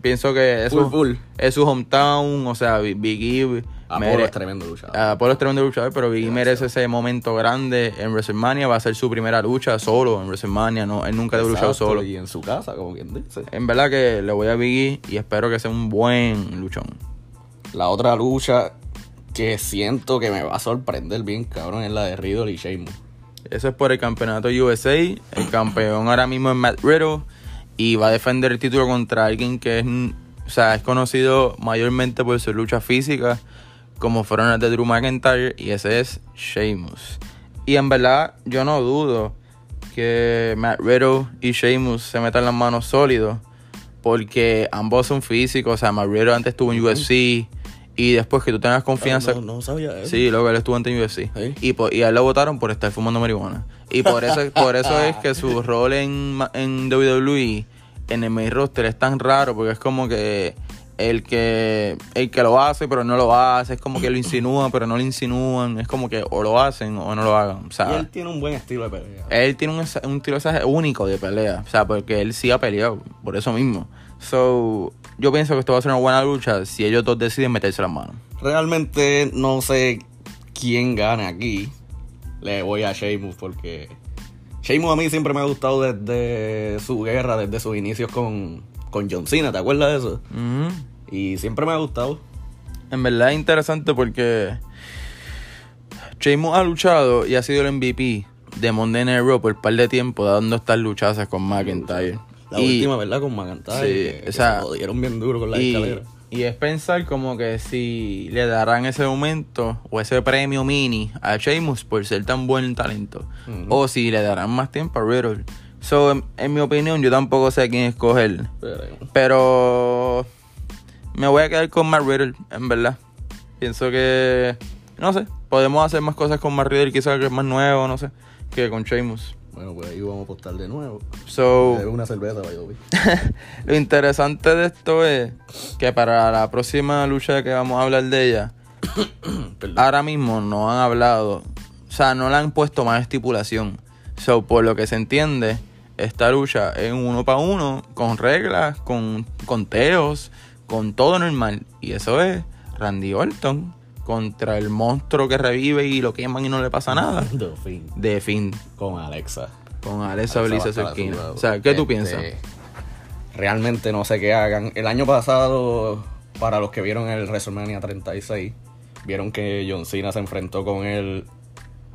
[SPEAKER 3] Pienso que es,
[SPEAKER 2] Full,
[SPEAKER 3] su,
[SPEAKER 2] full.
[SPEAKER 3] es su hometown, o sea, Bi- Biggie...
[SPEAKER 2] Apolo
[SPEAKER 3] mere-
[SPEAKER 2] es tremendo luchador.
[SPEAKER 3] Apolo es tremendo luchador, pero Biggie merece ese momento grande en WrestleMania. Va a ser su primera lucha solo en WrestleMania. No, él nunca había luchado solo.
[SPEAKER 2] Y en su casa, como quien dice.
[SPEAKER 3] En verdad que le voy a Biggie y espero que sea un buen luchón.
[SPEAKER 2] La otra lucha que siento que me va a sorprender bien, cabrón, es la de Riddle y Sheamus.
[SPEAKER 3] Eso es por el campeonato USA. El campeón ahora mismo es Matt Riddle. Y va a defender el título contra alguien que es, o sea, es conocido mayormente por su lucha física, como fueron las de Drew McIntyre. Y ese es Sheamus. Y en verdad, yo no dudo que Matt Riddle y Sheamus se metan las manos sólidos. Porque ambos son físicos. O sea, Matt Riddle antes estuvo en UFC. Y después que tú tengas confianza.
[SPEAKER 2] No, no sabía eso.
[SPEAKER 3] Sí, luego él estuvo antes en UFC.
[SPEAKER 2] Sí.
[SPEAKER 3] Y, por- y a él lo votaron por estar fumando marihuana. Y por eso, por eso es que su rol en, en WWE, en el main roster, es tan raro, porque es como que el que el que lo hace, pero no lo hace, es como que lo insinúan, pero no lo insinúan, es como que o lo hacen o no lo hagan. O
[SPEAKER 2] Y
[SPEAKER 3] sea,
[SPEAKER 2] él tiene un buen estilo de pelea.
[SPEAKER 3] él tiene un, un esa- único de pelea, o sea, porque él sí ha peleado, por eso mismo. So, yo pienso que esto va a ser una buena lucha si ellos dos deciden meterse las manos.
[SPEAKER 2] Realmente no sé quién gane aquí. Le voy a Sheamus porque Sheamus a mí siempre me ha gustado desde su guerra, desde sus inicios con, con John Cena, ¿te acuerdas de eso?
[SPEAKER 3] Ujú.
[SPEAKER 2] Y siempre me ha gustado.
[SPEAKER 3] En verdad es interesante porque Sheamus ha luchado y ha sido el MVP de Monday Night Raw por un par de tiempo dando estas luchazas con McIntyre.
[SPEAKER 2] La
[SPEAKER 3] Y-
[SPEAKER 2] última, ¿verdad? Con McIntyre.
[SPEAKER 3] Sí,
[SPEAKER 2] que, que
[SPEAKER 3] o sea,
[SPEAKER 2] se jodieron bien duro con la
[SPEAKER 3] y,
[SPEAKER 2] escalera.
[SPEAKER 3] Y es pensar como que si le darán ese momento o ese premio mini a Sheamus por ser tan buen talento. O si le darán más tiempo a Riddle. So, en, en mi opinión, yo tampoco sé quién escoger. Pero me voy a quedar con Matt Riddle, en verdad. Pienso que, no sé, podemos hacer más cosas con Matt Riddle, quizás que es más nuevo, no sé, que con Sheamus.
[SPEAKER 2] Bueno, pues ahí vamos a apostar de nuevo.
[SPEAKER 3] So,
[SPEAKER 2] una cerveza,
[SPEAKER 3] lo interesante de esto es que para la próxima lucha que vamos a hablar de ella, ahora mismo no han hablado, o sea, no le han puesto más estipulación. So, por lo que se entiende, esta lucha es un uno para uno, con reglas, con conteos, con todo normal. Y eso es Randy Orton contra el monstruo que revive y lo queman y no le pasa nada.
[SPEAKER 2] De fin.
[SPEAKER 3] De fin,
[SPEAKER 2] Con Alexa.
[SPEAKER 3] con Alexa
[SPEAKER 2] Alexa asegurado.
[SPEAKER 3] O sea, ¿qué tú
[SPEAKER 2] Este,
[SPEAKER 3] piensas?
[SPEAKER 2] Realmente no sé qué hagan. El año pasado, para los que vieron el WrestleMania 36, vieron que John Cena se enfrentó con él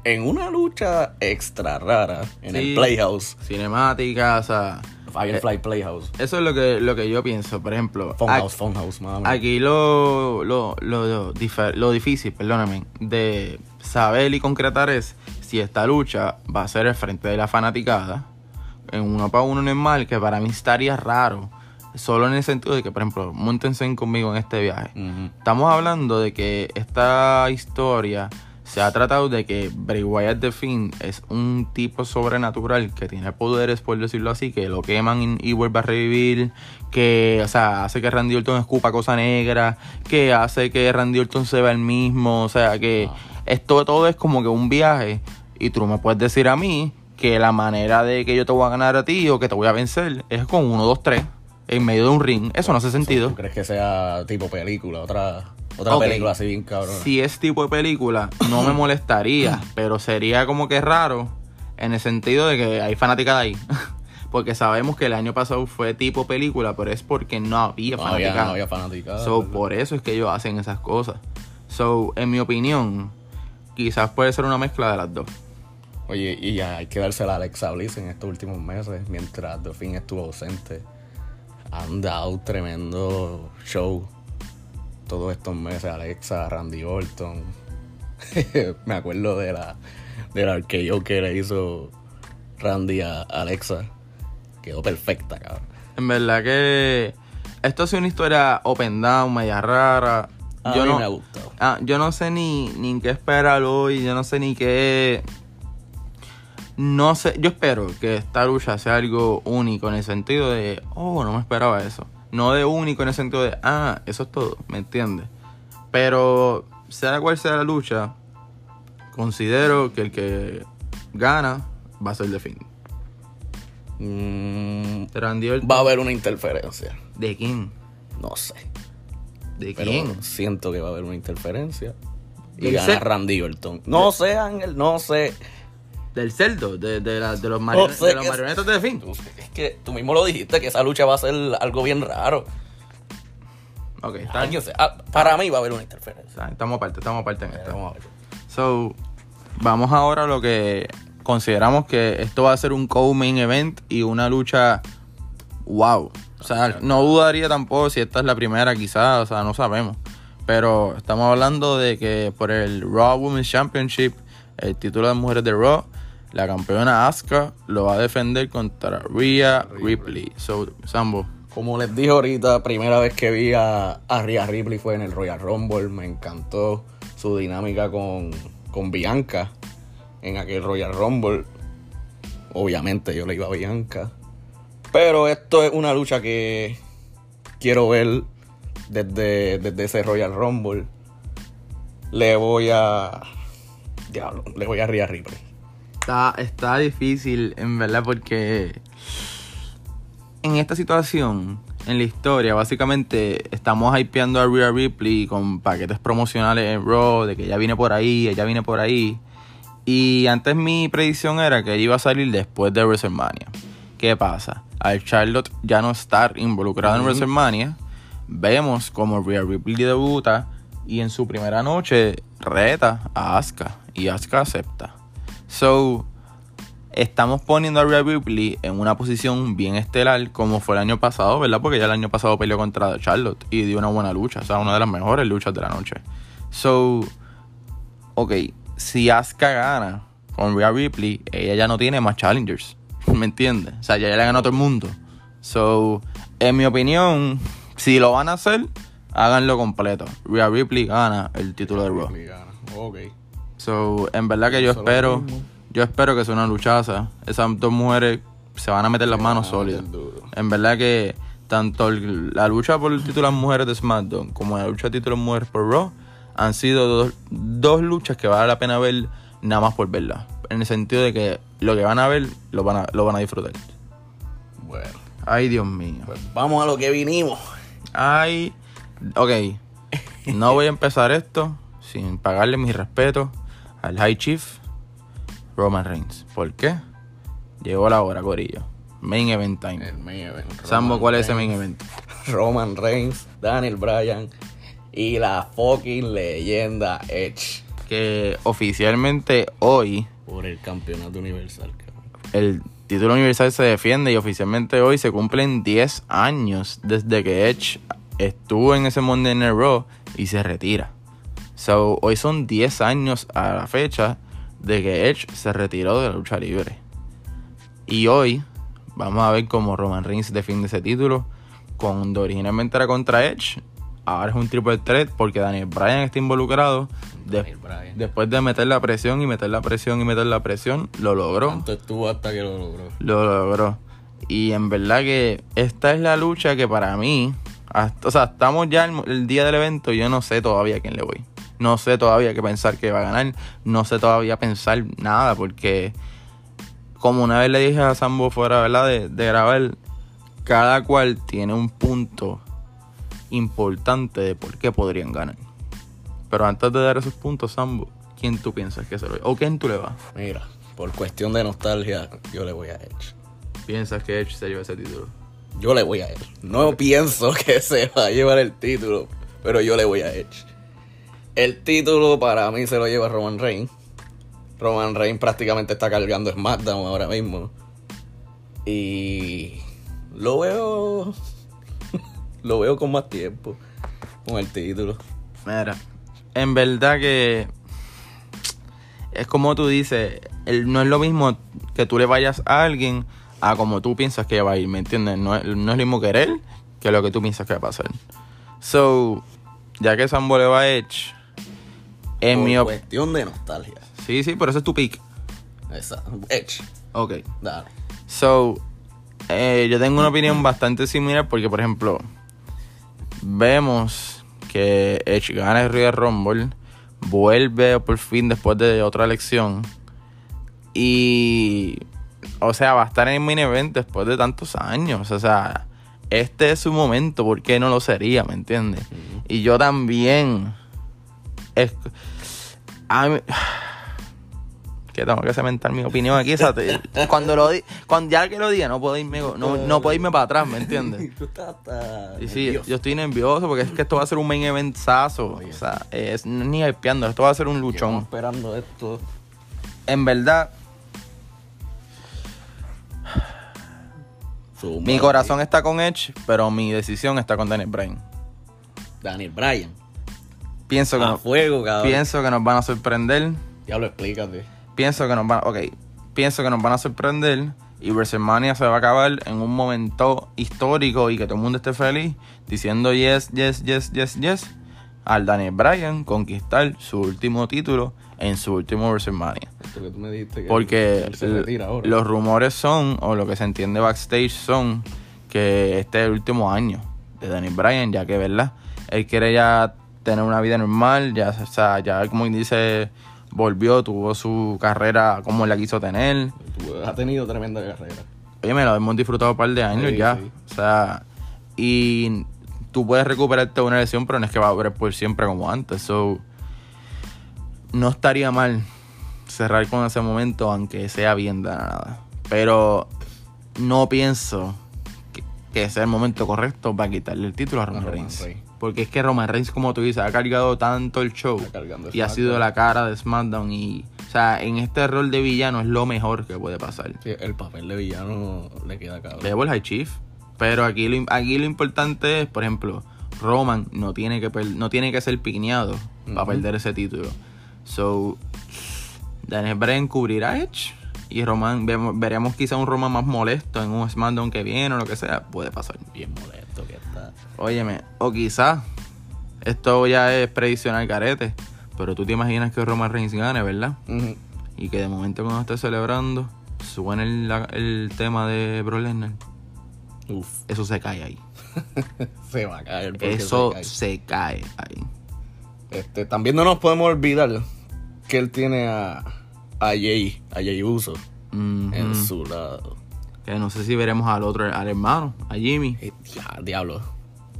[SPEAKER 2] en una lucha extra rara en
[SPEAKER 3] Sí.
[SPEAKER 2] el Playhouse.
[SPEAKER 3] Cinemática, o sea,
[SPEAKER 2] Firefly Playhouse.
[SPEAKER 3] eso es lo que, lo que yo pienso. Por ejemplo,
[SPEAKER 2] Funhouse, Funhouse, madre.
[SPEAKER 3] Aquí lo, lo, lo, lo difícil, perdóname, de saber y concretar es si esta lucha va a ser el frente de la fanaticada en uno para uno normal, que para mí estaría raro. Solo en el sentido de que, por ejemplo, montense conmigo en este viaje. Estamos hablando de que esta historia se ha tratado de que Bray Wyatt The Fiend es un tipo sobrenatural que tiene poderes, por decirlo así, que lo queman y, y vuelve a revivir, que, o sea, hace que Randy Orton escupa cosa negra, que hace que Randy Orton se vea el mismo, o sea, que esto todo es como que un viaje y tú me puedes decir a mí que la manera de que yo te voy a ganar a ti o que te voy a vencer es con uno, dos, tres en medio de un ring. Eso no hace sentido.
[SPEAKER 2] ¿Tú crees que sea tipo película? Otra, otra película así bien cabrón.
[SPEAKER 3] Si es tipo de película, no me molestaría, pero sería como que raro en el sentido de que hay fanática de ahí. Porque sabemos que el año pasado fue tipo película, pero es porque no había
[SPEAKER 2] No había,
[SPEAKER 3] fanática.
[SPEAKER 2] no había fanaticada.
[SPEAKER 3] So,
[SPEAKER 2] ¿verdad?
[SPEAKER 3] por eso es que ellos hacen esas cosas. So, en mi opinión, quizás puede ser una mezcla de las dos.
[SPEAKER 2] Oye, y ya hay que dársela a Alexa Bliss en estos últimos meses, mientras Finn estuvo ausente. Han dado tremendo show todos estos meses. Alexa, Randy Orton. Me acuerdo de la del arqueo que le hizo Randy a Alexa. Quedó perfecta, cabrón.
[SPEAKER 3] En verdad que esto ha sido una historia open down, media rara.
[SPEAKER 2] A
[SPEAKER 3] yo
[SPEAKER 2] mí
[SPEAKER 3] no,
[SPEAKER 2] me ha gustado.
[SPEAKER 3] Ah, yo no sé ni, ni qué esperar hoy, yo no sé ni qué... No sé, yo espero que esta lucha sea algo único en el sentido de, oh, no me esperaba eso. No de único en el sentido de, ah, eso es todo, ¿me entiendes? Pero, sea cual sea la lucha, considero que el que gana va a ser The Fiend.
[SPEAKER 2] Mm,
[SPEAKER 3] Randy Orton-
[SPEAKER 2] va a haber una interferencia.
[SPEAKER 3] ¿De quién?
[SPEAKER 2] No sé.
[SPEAKER 3] ¿De
[SPEAKER 2] Pero
[SPEAKER 3] quién?
[SPEAKER 2] siento que va a haber una interferencia. Y gana Randy Orton. No sé, Ángel, no sé.
[SPEAKER 3] Del cerdo, de, de, la- de los,
[SPEAKER 2] sé
[SPEAKER 3] de los marionetas de.
[SPEAKER 2] Tú- Es que tú mismo lo dijiste, que esa lucha va a ser algo bien raro.
[SPEAKER 3] Ok, está,
[SPEAKER 2] ah, para mí va a haber una interferencia.
[SPEAKER 3] estamos aparte, estamos aparte en esto. So, vamos ahora a lo que consideramos que esto va a ser un co-main event y una lucha wow. O sea, no dudaría tampoco si esta es la primera quizás, o sea, no sabemos. Pero estamos hablando de que por el Raw Women's Championship, el título de mujeres de Raw, la campeona Asuka lo va a defender contra Rhea Ripley. So, Sambo,
[SPEAKER 2] Como les dije ahorita, primera vez que vi a, a Rhea Ripley fue en el Royal Rumble. Me encantó su dinámica con, con Bianca en aquel Royal Rumble. Obviamente yo le iba a Bianca. Pero esto es una lucha que quiero ver desde, desde ese Royal Rumble. Le voy a... Diablo, le voy a Rhea Ripley.
[SPEAKER 3] Está, está difícil, en verdad, porque en esta situación, en la historia, básicamente estamos hypeando a Rhea Ripley con paquetes promocionales en Raw, de que ella viene por ahí, ella viene por ahí. Y antes mi predicción era que ella iba a salir después de WrestleMania. ¿Qué pasa? Al Charlotte ya no estar involucrado en WrestleMania, vemos como Rhea Ripley debuta y en su primera noche reta a Asuka y Asuka acepta. So, estamos poniendo a Rhea Ripley en una posición bien estelar como fue el año pasado, ¿verdad? Porque ya el año pasado peleó contra Charlotte y dio una buena lucha, o sea, una de las mejores luchas de la noche. So, ok, si Asuka gana con Rhea Ripley, ella ya no tiene más challengers, ¿me entiendes? O sea, ya, ya le ganó a todo el mundo. So, en mi opinión, si lo van a hacer, háganlo completo. Rhea Ripley gana el título de Raw.
[SPEAKER 2] Ok.
[SPEAKER 3] So, en verdad que yo espero,
[SPEAKER 2] mismo.
[SPEAKER 3] Yo espero que sea una luchaza. Esas dos mujeres se van a meter las manos sólidas.
[SPEAKER 2] duro.
[SPEAKER 3] En verdad que tanto el- la lucha por el título de las mujeres de SmackDown como la lucha de título de mujeres por Raw han sido dos, dos luchas que vale la pena ver nada más por verlas. En el sentido de que lo que van a ver lo van a, lo van a disfrutar.
[SPEAKER 2] Bueno,
[SPEAKER 3] Ay, Dios mío.
[SPEAKER 2] pues vamos a lo que vinimos.
[SPEAKER 3] Ay, ok. No voy a empezar esto sin pagarle mis respetos al High Chief Roman Reigns. ¿Por qué? Llegó la hora, Corillo. Main Event Time.
[SPEAKER 2] El main event.
[SPEAKER 3] Sambo, ¿cuál es ese main event?
[SPEAKER 2] Roman Reigns, Daniel Bryan y la fucking leyenda Edge
[SPEAKER 3] Que oficialmente hoy
[SPEAKER 2] por el campeonato universal. cabrón.
[SPEAKER 3] el título universal se defiende y oficialmente hoy se cumplen 10 años desde que Edge estuvo en ese Monday Night Raw y se retira. So, hoy son 10 años a la fecha de que Edge se retiró de la lucha libre. Y hoy vamos a ver cómo Roman Reigns defiende ese título. Cuando originalmente era contra Edge, ahora es un triple threat porque Daniel Bryan está involucrado. De-
[SPEAKER 2] Bryan.
[SPEAKER 3] después de meter la presión y meter la presión y meter la presión, lo logró.
[SPEAKER 2] Tanto estuvo hasta que lo logró.
[SPEAKER 3] Lo logró. Y en verdad que esta es la lucha que para mí, hasta- o sea, estamos ya el, el día del evento y yo no sé todavía a quién le voy. No sé todavía qué pensar que va a ganar. No sé todavía pensar nada porque, como una vez le dije a Sambo fuera, ¿verdad? De, de grabar, cada cual tiene un punto importante de por qué podrían ganar. Pero antes de dar esos puntos, Sambo, ¿quién tú piensas que se lo ¿O quién tú le vas?
[SPEAKER 2] Mira, por cuestión de nostalgia, yo le voy a Edge.
[SPEAKER 3] ¿Piensas que Edge se lleva ese título?
[SPEAKER 2] Yo le voy a Edge. No pienso que se va a llevar el título, pero yo le voy a Edge. El título para mí se lo lleva Roman Reigns. Roman Reigns prácticamente está cargando SmackDown ahora mismo. Y lo veo lo veo con más tiempo con el título.
[SPEAKER 3] Mira, en verdad que es como tú dices, no es lo mismo que tú le vayas a alguien a como tú piensas que va a ir, ¿me entiendes? No, es- no lo mismo querer que lo que tú piensas que va a pasar. So, ya que Sambo le va a en
[SPEAKER 2] por
[SPEAKER 3] mi op-
[SPEAKER 2] cuestión de nostalgia.
[SPEAKER 3] Sí, sí, por eso es tu pick.
[SPEAKER 2] Exacto. Edge.
[SPEAKER 3] Ok.
[SPEAKER 2] Dale.
[SPEAKER 3] So, eh, yo tengo una opinión bastante similar porque, por ejemplo, vemos que Edge gana el Royal Rumble, vuelve por fin después de otra elección y, o sea, va a estar en el main event después de tantos años. O sea, este es su momento, ¿por qué no lo sería? ¿Me entiendes? Y yo también... Es, a mí- que tengo que cementar mi opinión aquí. cuando lo di, cuando ya que lo diga, no puedo irme, no, no puedo irme para atrás, ¿me entiendes?
[SPEAKER 2] Tú estás hasta
[SPEAKER 3] Y sí,
[SPEAKER 2] nervioso.
[SPEAKER 3] yo estoy nervioso porque es que esto va a ser un main eventazo. O sea, es ni hypeando, esto va a ser un
[SPEAKER 2] Llevamos
[SPEAKER 3] luchón.
[SPEAKER 2] esperando esto.
[SPEAKER 3] En verdad, mi corazón está con Edge, pero mi decisión está con Daniel Bryan.
[SPEAKER 2] Daniel Bryan.
[SPEAKER 3] Pienso que,
[SPEAKER 2] A
[SPEAKER 3] nos,
[SPEAKER 2] fuego, cabrón.
[SPEAKER 3] pienso que nos van a sorprender.
[SPEAKER 2] Ya lo explícate.
[SPEAKER 3] Pienso que nos van, ok, pienso que nos van a sorprender y WrestleMania se va a acabar en un momento histórico y que todo el mundo esté feliz diciendo yes, yes, yes, yes, yes al Daniel Bryan conquistar su último título en su último WrestleMania.
[SPEAKER 2] Esto que tú me dijiste que
[SPEAKER 3] Porque
[SPEAKER 2] él se retira ahora.
[SPEAKER 3] los rumores son, o lo que se entiende backstage son, que este es el último año de Daniel Bryan, ya que, ¿verdad? Él quiere ya tener una vida normal, ya, o sea, ya como dice, volvió, tuvo su carrera como él la quiso tener.
[SPEAKER 2] Has tenido tremenda carrera.
[SPEAKER 3] Oye, me lo hemos disfrutado un par de años
[SPEAKER 2] Sí,
[SPEAKER 3] ya.
[SPEAKER 2] sí.
[SPEAKER 3] O sea, y tú puedes recuperarte de una lesión, pero no es que va a haber por siempre como antes. So, no estaría mal cerrar con ese momento, aunque sea bien de nada. Pero no pienso que, que sea el momento correcto para quitarle el título a Roman. Reigns. Porque es que Roman Reigns, como tú dices, ha cargado tanto el show y ha sido la cara de SmackDown. Y, o sea, en este rol de villano es lo mejor que puede pasar.
[SPEAKER 2] Sí, el papel de villano le queda cabrón.
[SPEAKER 3] Devil High Chief. Pero aquí lo, aquí lo importante es, por ejemplo, Roman no tiene que, no tiene que ser piñado para
[SPEAKER 2] Ujú.
[SPEAKER 3] perder ese título. So, Daniel Bryan cubrirá a Edge. Y Roman, vemos- veremos quizá un Roman más molesto en un SmackDown que viene o lo que sea. Puede pasar.
[SPEAKER 2] Bien molesto.
[SPEAKER 3] Óyeme, o quizá esto ya es prediccional carete. Pero tú te imaginas que Roman Reigns gane, ¿verdad? Y que de momento cuando esté celebrando, suene el, tema de Bro Lesnar.
[SPEAKER 2] Uf,
[SPEAKER 3] Eso se cae ahí.
[SPEAKER 2] se va a caer.
[SPEAKER 3] Eso
[SPEAKER 2] se cae.
[SPEAKER 3] se cae ahí.
[SPEAKER 2] Este, también no nos podemos olvidar que él tiene a, a Jay, a Jay Uso en su lado.
[SPEAKER 3] Que no sé si veremos al otro, al hermano, a Jimmy.
[SPEAKER 2] Eh, ya, diablo.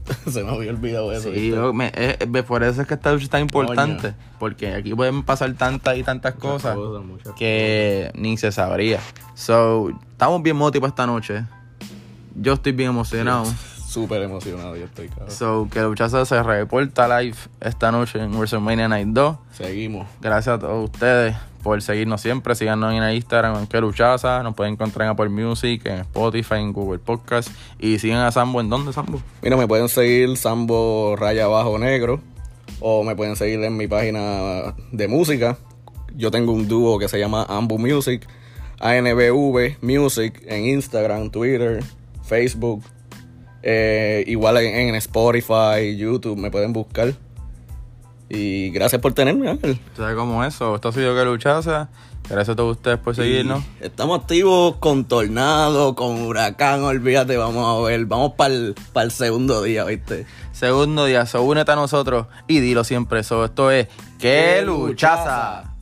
[SPEAKER 2] se me había olvidado eso.
[SPEAKER 3] Sí, yo- me- eh, eh, por eso es que esta lucha es tan importante. Porque aquí pueden pasar tantas y tantas cosas
[SPEAKER 2] cosas, muchas
[SPEAKER 3] que ni se sabría. So, estamos bien motivados esta noche. Yo estoy bien emocionado.
[SPEAKER 2] Súper emocionado yo estoy, cabrón.
[SPEAKER 3] So, que Luchaza se reporta live esta noche en WrestleMania Night 2.
[SPEAKER 2] Seguimos.
[SPEAKER 3] Gracias a todos ustedes por seguirnos siempre. Síganos en Instagram, en Que. Nos pueden encontrar en Apple Music, en Spotify, en Google Podcast. Y sigan a Sambo. ¿En dónde, Sambo?
[SPEAKER 2] Mira, me pueden seguir Sambo Raya Bajo Negro o me pueden seguir en mi página de música. Yo tengo un dúo que se llama Ambu Music, ANBV Music en Instagram, Twitter, Facebook. Eh, igual en Spotify, YouTube, me pueden buscar. Y gracias por tenerme, Ángel.
[SPEAKER 3] ¿Sabes cómo es eso? Esto ha sido Que Luchaza. Gracias a todos ustedes por seguirnos.
[SPEAKER 2] Y Estamos activos con tornado, con huracán, olvídate, vamos a ver, vamos para el segundo día, ¿viste?
[SPEAKER 3] Segundo día, so únete a nosotros y dilo siempre eso. Esto es Que
[SPEAKER 2] ¡Que
[SPEAKER 3] Luchaza.
[SPEAKER 2] Luchaza!